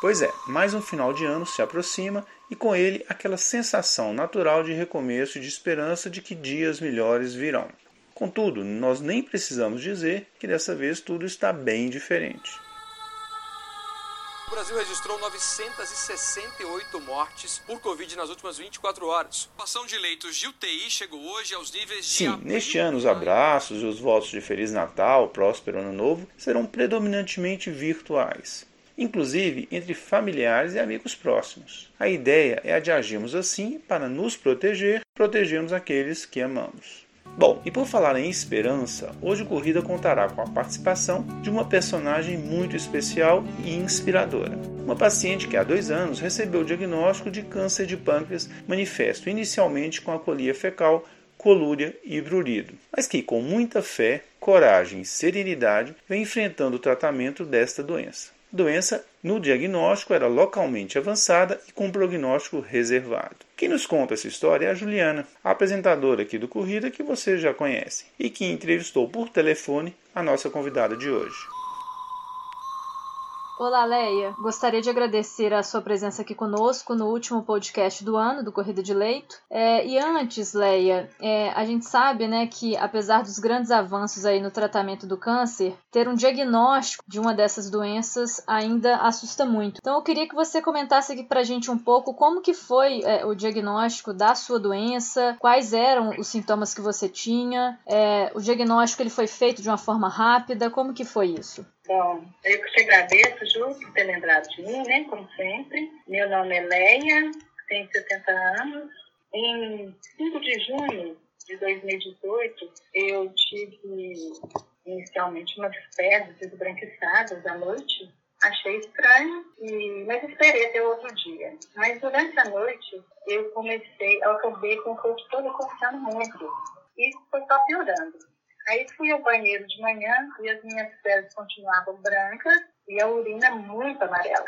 Pois é, mais um final de ano se aproxima e com ele aquela sensação natural de recomeço e de esperança de que dias melhores virão. Contudo, nós nem precisamos dizer que dessa vez tudo está bem diferente. O Brasil registrou 968 mortes por Covid nas últimas 24 horas. A ocupação de leitos de UTI chegou hoje aos níveis de. Sim, neste ano os abraços e os votos de Feliz Natal, próspero Ano Novo serão predominantemente virtuais inclusive entre familiares e amigos próximos. A ideia é a de agirmos assim para nos proteger, protegermos aqueles que amamos. Bom, e por falar em esperança, hoje o Corrida contará com a participação de uma personagem muito especial e inspiradora. Uma paciente que há dois anos recebeu o diagnóstico de câncer de pâncreas, manifesto inicialmente com acolia fecal, colúria e brurido, mas que com muita fé, coragem e serenidade vem enfrentando o tratamento desta doença doença no diagnóstico era localmente avançada e com prognóstico reservado. Quem nos conta essa história é a Juliana, a apresentadora aqui do Corrida que você já conhece e que entrevistou por telefone a nossa convidada de hoje. Olá, Leia. Gostaria de agradecer a sua presença aqui conosco no último podcast do ano do Corrida de Leito. É, e antes, Leia, é, a gente sabe né, que apesar dos grandes avanços aí no tratamento do câncer, ter um diagnóstico de uma dessas doenças ainda assusta muito. Então eu queria que você comentasse aqui pra gente um pouco como que foi é, o diagnóstico da sua doença, quais eram os sintomas que você tinha, é, o diagnóstico ele foi feito de uma forma rápida, como que foi isso? Bom, eu que te agradeço, Ju, por ter lembrado de mim, né, como sempre. Meu nome é Leia, tenho 70 anos. Em 5 de junho de 2018, eu tive inicialmente umas fezes esbranquiçadas à noite. Achei estranho, e, mas esperei até outro dia. Mas durante a noite, eu comecei, eu acabei com o corpo todo coçando muito. E foi só piorando. Aí fui ao banheiro de manhã e as minhas peles continuavam brancas e a urina muito amarela.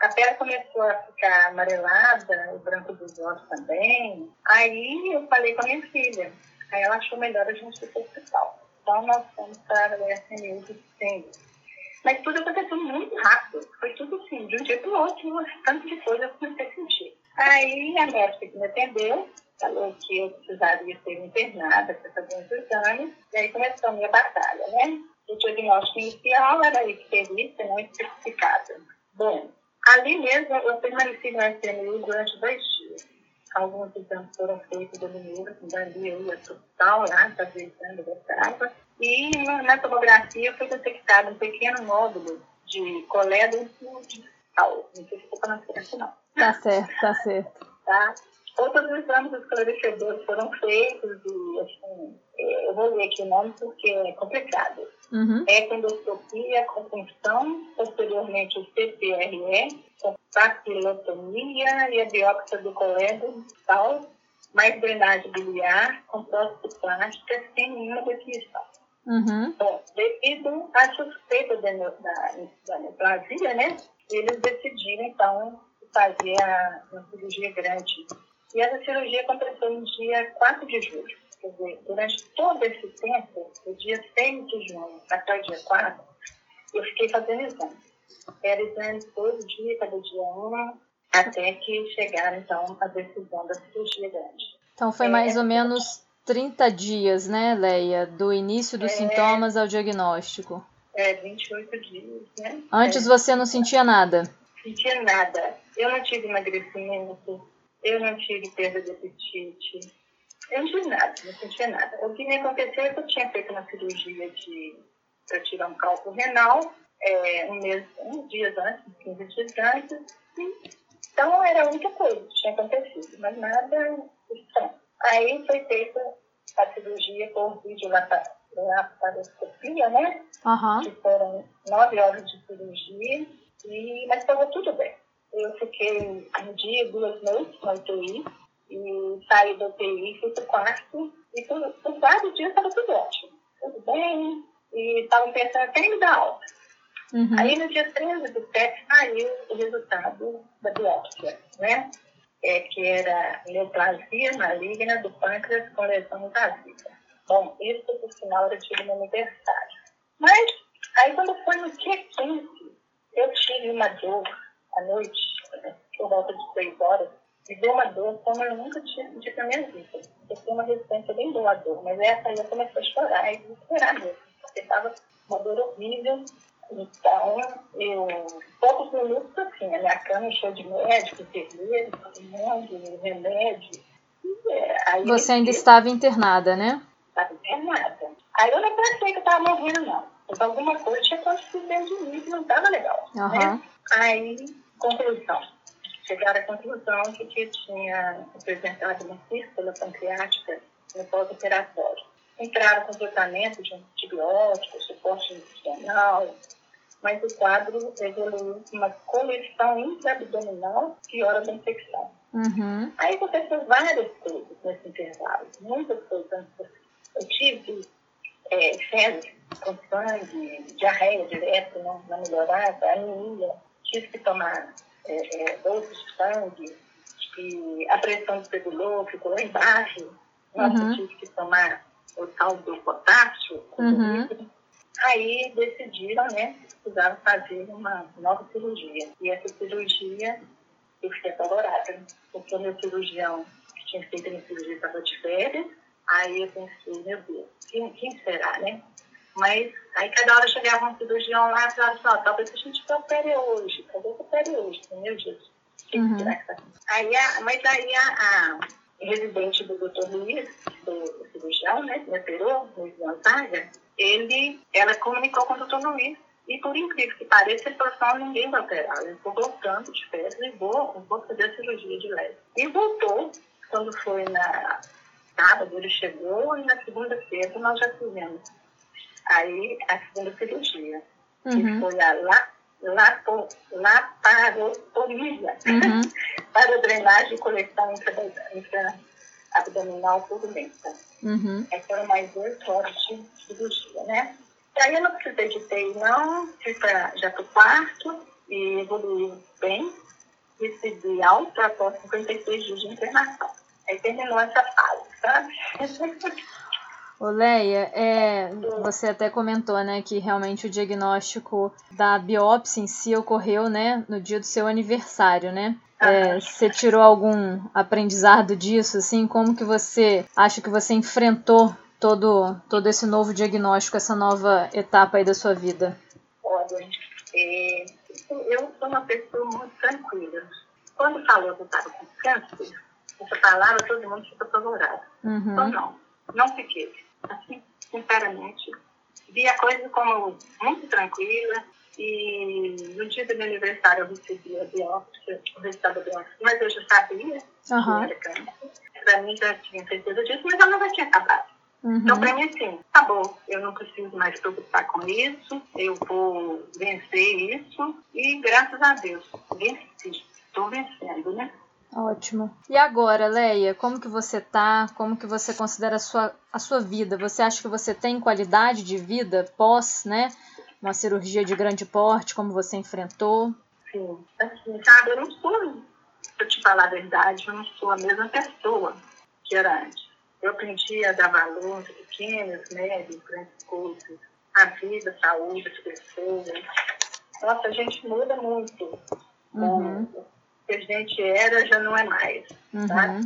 A pele começou a ficar amarelada, o branco dos olhos também. Aí eu falei com a minha filha. Aí ela achou melhor a gente ir para o hospital. Então nós fomos para o SMU de Sim. Mas tudo aconteceu muito rápido. Foi tudo assim, de um dia para o outro, tanto de coisa eu comecei a sentir. Aí a médica que me atendeu falou que eu precisaria ser internada para fazer uns exames, e aí começou a minha batalha, né? O diagnóstico inicial era icterícia não especificada. Bom, ali mesmo eu permaneci no SMU durante dois dias. Alguns exames foram feitos domingo, dali eu ia para o hospital lá, fazer exame, voltava. E na tomografia foi detectado um pequeno nódulo de colédono distal. Não sei se estou falando certo, não. Tá certo, tá certo. Tá? Outros exames esclarecedores foram feitos e, assim, é, eu vou ler aqui o nome porque é complicado. Uhum. Econdoscopia com função, posteriormente o CPRE, com papilotomia e a biópsia do colédo tal, mais drenagem biliar, com próstata plástica, sem nenhuma definição. Uhum. Bom, devido à suspeita da, da, da neoplasia, né, eles decidiram, então, fazer a, uma cirurgia grande e essa cirurgia aconteceu no dia 4 de julho. Quer dizer, durante todo esse tempo, do dia 6 de junho até o dia 4, eu fiquei fazendo exames. Era exame todo dia, cada dia um, até que chegaram, então, a decisão da cirurgia grande. Então, foi mais é, ou menos 30 dias, né, Leia? Do início dos é, sintomas ao diagnóstico. É, 28 dias, né? Antes é. você não sentia nada? Sentia nada. Eu não tive emagrecimento, eu não tive perda de apetite, eu não tive nada, não sentia nada. O que me aconteceu é que eu tinha feito uma cirurgia de para tirar um cálculo renal é, um mês, uns dias antes, 15 dias antes, e, então era a única coisa que tinha acontecido, mas nada estranho. Aí foi feita a cirurgia por videolaparoscopia, né? Uhum. Que foram nove horas de cirurgia, e, mas estava tudo bem. Eu fiquei um dia, duas noites na UTI e saí da UTI, fui para o quarto e por, por vários dias estava tudo ótimo, tudo bem e estavam pensando até em me dar alta. Uhum. Aí no dia 13 do PET saiu o resultado da biópsia, né? É, que era neoplasia maligna do pâncreas com lesão invasiva. Bom, isso por sinal era de no aniversário. Mas aí quando foi no dia 15, eu tive uma dor à noite, por volta de seis horas, me deu uma dor como eu nunca tinha sentido na minha vida. Eu tenho uma resistência bem boa à dor, mas essa aí eu comecei a chorar e desesperar mesmo, porque estava uma dor horrível. Então, eu, poucos minutos assim, a minha cama cheia de médico, enfermeiro, todo mundo, remédio. É, aí Você ainda estava internada, né? Estava internada. Aí eu não pensei que eu estava morrendo, não. Mas alguma coisa tinha acontecido dentro de mim que não estava legal. Uhum. Né? Aí, conclusão chegaram à conclusão que tinha apresentado uma fístula pancreática no pós-operatório. Entraram com tratamento de antibióticos, suporte nutricional, mas o quadro evoluiu com uma coleção intraabdominal piora da infecção. Uhum. Aí aconteceu várias coisas nesse intervalo, muitas coisas. Eu tive é, febre com sangue, diarreia direto, não, não melhorava, anemia, tive que tomar é, é, bolsas de sangue, que a pressão desregulou, ficou lá embaixo. Nossa, uhum. tive que tomar o tal do potássio. Uhum. Aí decidiram, né, precisaram fazer uma nova cirurgia. E essa cirurgia, eu fiquei apavorada, porque o meu cirurgião, que tinha feito a minha cirurgia, estava de férias. Aí eu pensei, meu Deus, quem, quem será, né? Mas aí cada hora chegava um cirurgião lá e falava assim, ó, talvez a gente opere hoje, talvez opere hoje, meu Deus. Uhum. Aí a, mas aí a, a residente do doutor Luiz, do cirurgião, né, que me operou, Luiz Gonzaga, ele, ela comunicou com o doutor Luiz e por incrível que pareça, ele falou assim, ninguém vai operar. Eu estou voltando de férias e vou, vou fazer a cirurgia de leve. E voltou, quando foi na sábado, ele chegou e na segunda-feira nós já fizemos aí a segunda cirurgia, uhum. que foi a la, lapo, laparotomia, uhum. para drenagem e coleção intra-abdominal turbulenta. Uhum. Aí foram mais oito horas de cirurgia, né? E aí eu não precisei de TI, não, fui pra, já para o quarto e evoluiu bem, recebi alta após 56 dias de internação. Aí terminou essa fase, sabe? Leia, é, você até comentou, né, que realmente o diagnóstico da biópsia em si ocorreu, né, no dia do seu aniversário, né? É, você tirou algum aprendizado disso, assim? Como que você acha que você enfrentou todo, todo esse novo diagnóstico, essa nova etapa aí da sua vida? Olha, é, eu sou uma pessoa muito tranquila. Quando falou que eu estava com câncer, essa palavra todo mundo ficou apavorado. Uhum. Então, não, não fiquei assim, sinceramente, vi a coisa como muito tranquila e no dia do meu aniversário eu recebi a biópsia, o resultado da biópsia, mas eu já sabia uhum. que era câncer. Para mim já tinha certeza disso, mas ela não tinha acabado. Uhum. Então, para mim, assim, acabou. Eu não preciso mais preocupar com isso. Eu vou vencer isso. E, graças a Deus, venci. Estou vencendo, né? Ótimo. E agora, Leia, como que você tá? Como que você considera a sua, a sua vida? Você acha que você tem qualidade de vida pós, né? Uma cirurgia de grande porte, como você enfrentou? Sim, assim, sabe, eu não sou, pra te falar a verdade, eu não sou a mesma pessoa que era antes. Eu aprendi a dar valor a pequenas, médias, grandes coisas, a vida, a saúde das pessoas. Nossa, a gente muda muito. Uhum que a gente era já não é mais, uhum. tá?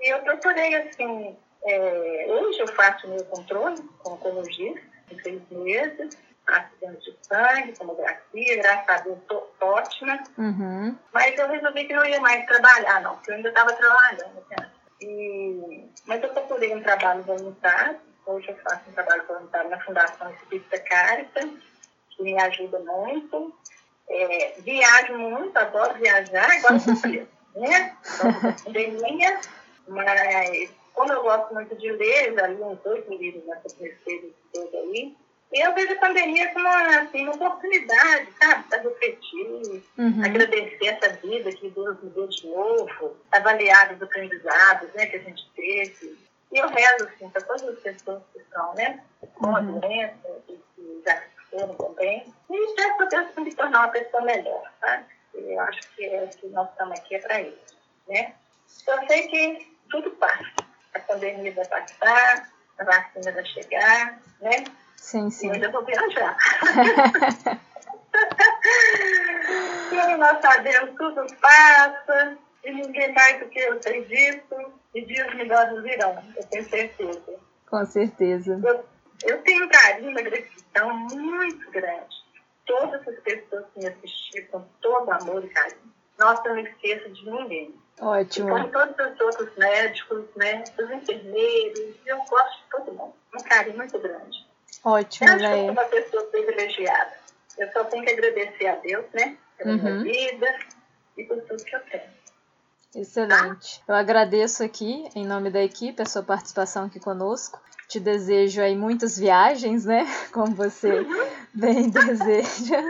E eu procurei, assim, é, hoje eu faço meu controle como oncologista, em seis meses, faço de sangue, tomografia, graças a Deus estou ótima, uhum. mas eu resolvi que não ia mais trabalhar, não, porque eu ainda estava trabalhando, né? E, mas eu procurei um trabalho voluntário, hoje eu faço um trabalho voluntário na Fundação Espírita Caritas, que me ajuda muito, é, viajo muito, adoro viajar, agora sofri, né? pandemia, mas como eu gosto muito de ler, já li uns dois livros nessa terceira toda aí, eu vejo a pandemia como assim, uma oportunidade, sabe, para refletir, uhum. agradecer essa vida que Deus me deu de novo, avaliar os aprendizados né, que a gente teve. E eu rezo assim, para todas as pessoas que estão né, com a uhum. doença, e que já foram também. E peço para Deus me tornar uma pessoa melhor, sabe? Eu acho que é o que nós estamos aqui é para isso, né? Eu sei que tudo passa. A pandemia vai passar, a vacina vai chegar, né? Sim, sim. E eu ainda vou viajar. nosso Deus tudo passa e ninguém mais do que eu sei disso e dias melhores virão, eu tenho certeza. Com certeza. Eu, eu tenho um carinho, uma gratidão muito grande. Todas as pessoas que me assistiram com todo amor e carinho. Nossa, eu não esqueço de ninguém. Ótimo. Como todos os outros médicos, né, os enfermeiros, eu gosto de todo mundo. Um carinho muito grande. Ótimo, eu acho que eu sou uma pessoa privilegiada. Eu só tenho que agradecer a Deus, né, pela Uhum. minha vida e por tudo que eu tenho. Excelente. Eu agradeço aqui, em nome da equipe, a sua participação aqui conosco. Te desejo aí muitas viagens, né? Como você bem deseja.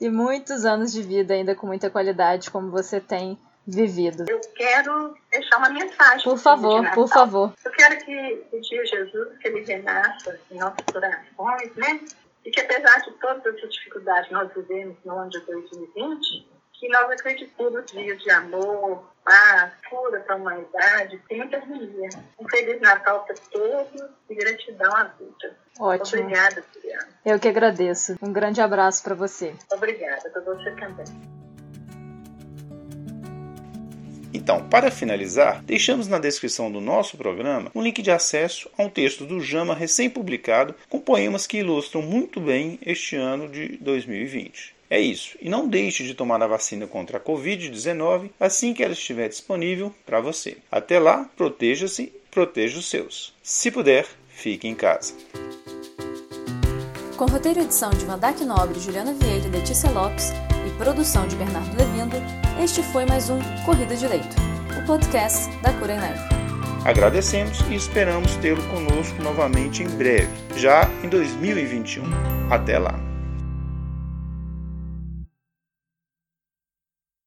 E muitos anos de vida ainda com muita qualidade, como você tem vivido. Eu quero deixar uma mensagem. Por favor, por favor. Eu quero que o dia Jesus, que ele renasça em nossos corações, né? E que apesar de todas as dificuldades que nós vivemos no ano de 2020, que nós acreditemos nos dias de amor, paz, cura para a humanidade, e muita harmonia. Um Feliz Natal para todos e gratidão à vida. Ótimo. Obrigada, Juliana. Eu que agradeço. Um grande abraço para você. Obrigada para você também. Então, para finalizar, deixamos na descrição do nosso programa um link de acesso a um texto do Jama recém-publicado com poemas que ilustram muito bem este ano de 2020. É isso, e não deixe de tomar a vacina contra a Covid-19 assim que ela estiver disponível para você. Até lá, proteja-se, proteja os seus. Se puder, fique em casa. Com roteiro e edição de Vandac Nobre, Juliana Vieira e Letícia Lopes e produção de Bernardo Levindo, este foi mais um Corrida de Leito, o podcast da Cura em. Agradecemos e esperamos tê-lo conosco novamente em breve, já em 2021. Até lá!